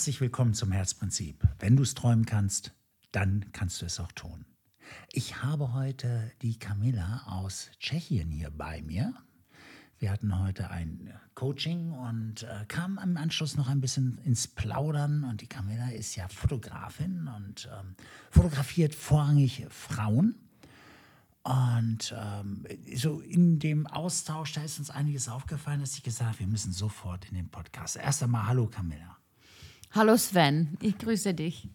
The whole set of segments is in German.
Herzlich willkommen zum Herzprinzip. Wenn du es träumen kannst, dann kannst du es auch tun. Ich habe heute die Camilla aus Tschechien hier bei mir. Wir hatten heute ein Coaching und äh, kamen im Anschluss noch ein bisschen ins Plaudern. Und die Camilla ist ja Fotografin und ähm, fotografiert vorrangig Frauen. Und ähm, so in dem Austausch, da ist uns einiges aufgefallen, dass ich gesagt habe, wir müssen sofort in den Podcast. Erst einmal, hallo Camilla. Hallo Sven, ich grüße dich.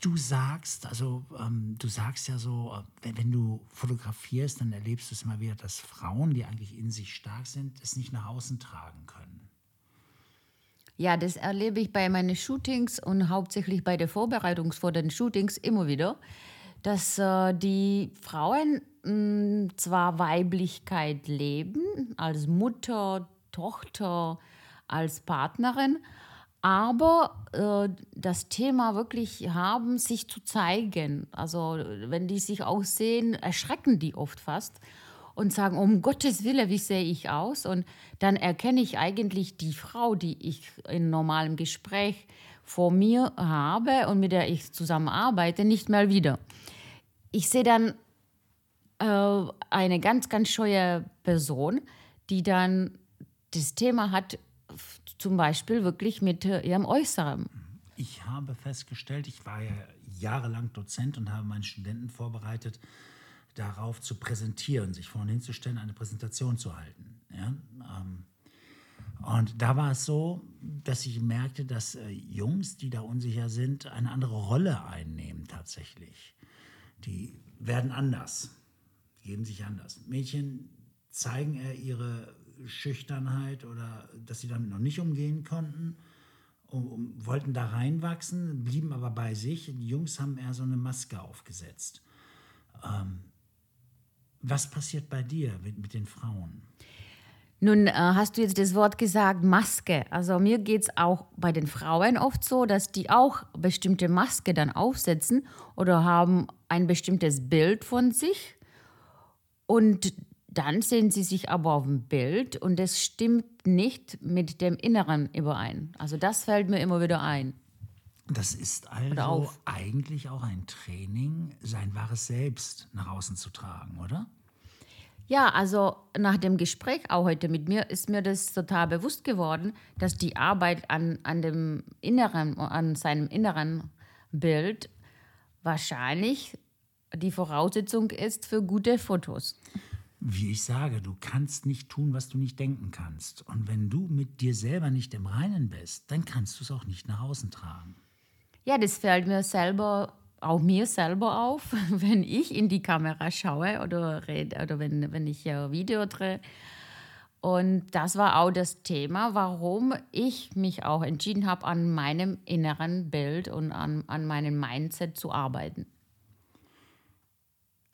Du sagst, also ähm, du sagst ja so, äh, wenn, wenn, du fotografierst, dann erlebst du es immer wieder, dass Frauen, die eigentlich in sich stark sind, es nicht nach außen tragen können. Ja, das erlebe ich bei meinen Shootings und hauptsächlich bei der Vorbereitung vor den Shootings immer wieder dass äh, die Frauen mh, hm, zwar Weiblichkeit leben, als Mutter, Tochter, als Partnerin, aber äh, das Thema wirklich haben, sich zu zeigen. Also wenn die sich auch sehen, erschrecken die oft fast und sagen, um Gottes Willen, wie sehe ich aus? Und dann erkenne ich eigentlich die Frau, die ich in normalem Gespräch vor mir habe und mit der ich zusammenarbeite, nicht mehr wieder. Ich sehe dann äh, eine ganz, ganz scheue Person, die dann das Thema hat, zum Beispiel wirklich mit äh, ihrem Äußeren. Ich habe festgestellt, ich war ja jahrelang Dozent und habe meinen Studenten vorbereitet, darauf zu präsentieren, sich vorne hinzustellen, eine Präsentation zu halten. Ja? Ähm, und da war es so, dass ich merkte, dass äh, Jungs, die da unsicher sind, eine andere Rolle einnehmen tatsächlich. Die werden anders, geben sich anders. Mädchen zeigen eher ihre Schüchternheit oder dass sie damit noch nicht umgehen konnten, um, um, wollten da reinwachsen, blieben aber bei sich. Die Jungs haben eher so eine Maske aufgesetzt. Ähm, was passiert bei dir mit, mit den Frauen? Nun äh, hast du jetzt das Wort gesagt, Maske. Also mir geht es auch bei den Frauen oft so, dass die auch bestimmte Maske dann aufsetzen oder haben ein bestimmtes Bild von sich. Und dann sehen sie sich aber auf dem Bild und es stimmt nicht mit dem Inneren überein. Also das fällt mir immer wieder ein. Das ist also eigentlich auch ein Training, sein wahres Selbst nach außen zu tragen, oder? Ja, also nach dem Gespräch auch heute mit mir ist mir das total bewusst geworden, dass die Arbeit an, an dem Inneren, an seinem inneren Bild wahrscheinlich die Voraussetzung ist für gute Fotos. Wie ich sage, du kannst nicht tun, was du nicht denken kannst. Und wenn du mit dir selber nicht im Reinen bist, dann kannst du es auch nicht nach außen tragen. Ja, das fällt mir selber auch mir selber auf, wenn ich in die Kamera schaue oder rede oder wenn, wenn ich ein Video drehe. Und das war auch das Thema, warum ich mich auch entschieden habe, an meinem inneren Bild und an, an meinem Mindset zu arbeiten.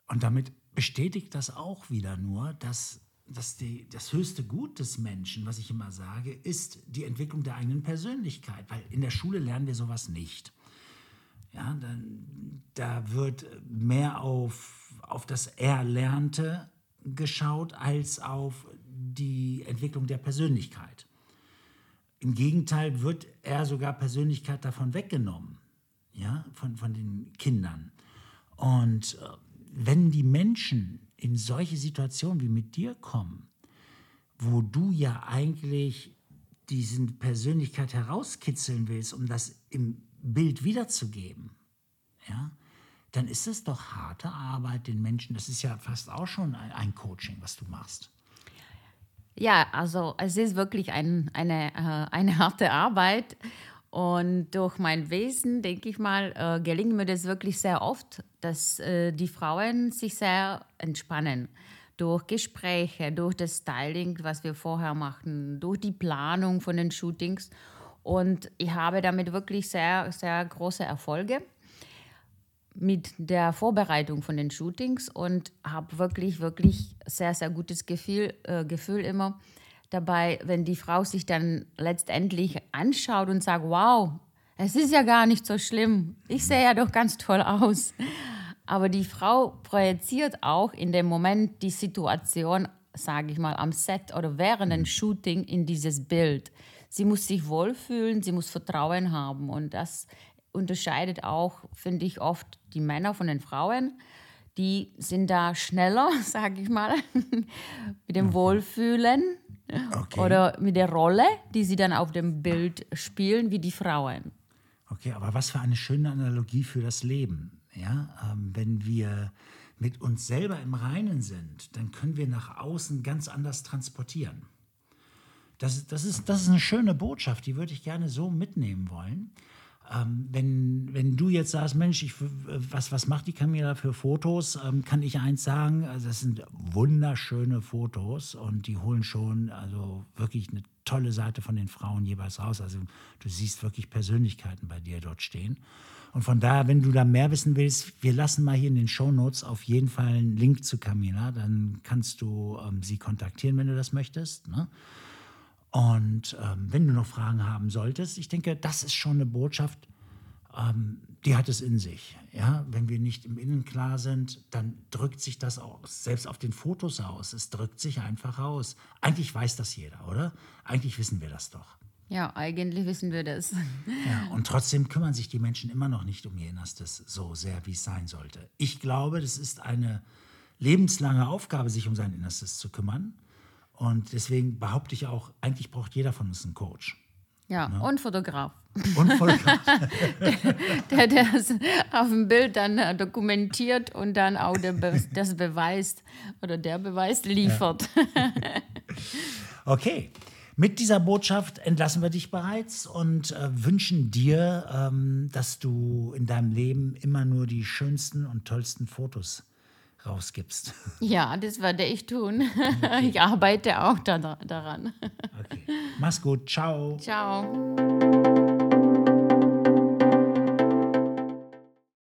Und damit bestätigt das auch wieder nur, dass, dass die, das höchste Gut des Menschen, was ich immer sage, ist die Entwicklung der eigenen Persönlichkeit. Weil in der Schule lernen wir sowas nicht. Ja, dann, da wird mehr auf, auf das Erlernte geschaut als auf die Entwicklung der Persönlichkeit. Im Gegenteil wird er sogar Persönlichkeit davon weggenommen, ja, von, von den Kindern. Und äh, wenn die Menschen in solche Situationen wie mit dir kommen, wo du ja eigentlich diese Persönlichkeit herauskitzeln willst, um das im Bild wiederzugeben, ja, dann ist es doch harte Arbeit, den Menschen, das ist ja fast auch schon ein, ein Coaching, was du machst. Ja, also es ist wirklich ein, eine, äh, eine harte Arbeit. Und durch mein Wesen, denke ich mal, äh, gelingt mir das wirklich sehr oft, dass äh, die Frauen sich sehr entspannen. Durch Gespräche, durch das Styling, was wir vorher machen, durch die Planung von den Shootings. Und ich habe damit wirklich sehr, sehr große Erfolge mit der Vorbereitung von den Shootings und habe wirklich, wirklich sehr, sehr gutes Gefühl, äh, Gefühl immer dabei, wenn die Frau sich dann letztendlich anschaut und sagt, wow, es ist ja gar nicht so schlimm, ich sehe ja doch ganz toll aus. Aber die Frau projiziert auch in dem Moment die Situation, sage ich mal, am Set oder während dem Shooting in dieses Bild. sie muss sich wohlfühlen, sie muss Vertrauen haben. Und das unterscheidet auch, finde ich, oft die Männer von den Frauen. Die sind da schneller, sage ich mal, mit dem Wohlfühlen okay. oder mit der Rolle, die sie dann auf dem Bild spielen, wie die Frauen. Okay, aber was für eine schöne Analogie für das Leben. Ja, ähm, wenn wir mit uns selber im Reinen sind, dann können wir nach außen ganz anders transportieren. Das, das, ist, das ist eine schöne Botschaft, die würde ich gerne so mitnehmen wollen. Ähm, wenn, wenn du jetzt sagst, Mensch, ich, was, was macht die Camilla für Fotos, ähm, kann ich eins sagen, also das sind wunderschöne Fotos und die holen schon also wirklich eine tolle Seite von den Frauen jeweils raus. Also du siehst wirklich Persönlichkeiten bei dir dort stehen. Und von daher, wenn du da mehr wissen willst, wir lassen mal hier in den Show Notes auf jeden Fall einen Link zu Camilla. Dann kannst du ähm, sie kontaktieren, wenn du das möchtest. Ne? Und ähm, wenn du noch Fragen haben solltest, ich denke, das ist schon eine Botschaft, ähm, die hat es in sich. Ja? Wenn wir nicht im Innen klar sind, dann drückt sich das auch selbst auf den Fotos aus. Es drückt sich einfach aus. Eigentlich weiß das jeder, oder? Eigentlich wissen wir das doch. Ja, eigentlich wissen wir das. Ja, und trotzdem kümmern sich die Menschen immer noch nicht um ihr Innerstes so sehr, wie es sein sollte. Ich glaube, das ist eine lebenslange Aufgabe, sich um sein Innerstes zu kümmern. Und deswegen behaupte ich auch, eigentlich braucht jeder von uns einen Coach. Ja, ne? und Fotograf. Und Fotograf. der, der das auf dem Bild dann äh, dokumentiert und dann auch das beweist oder der Beweis liefert. Ja. Okay. Mit dieser Botschaft entlassen wir dich bereits und äh, wünschen dir, ähm, dass du in deinem Leben immer nur die schönsten und tollsten Fotos rausgibst. Ja, das werde ich tun. Okay. Ich arbeite auch da, daran. Okay. Mach's gut. Ciao. Ciao.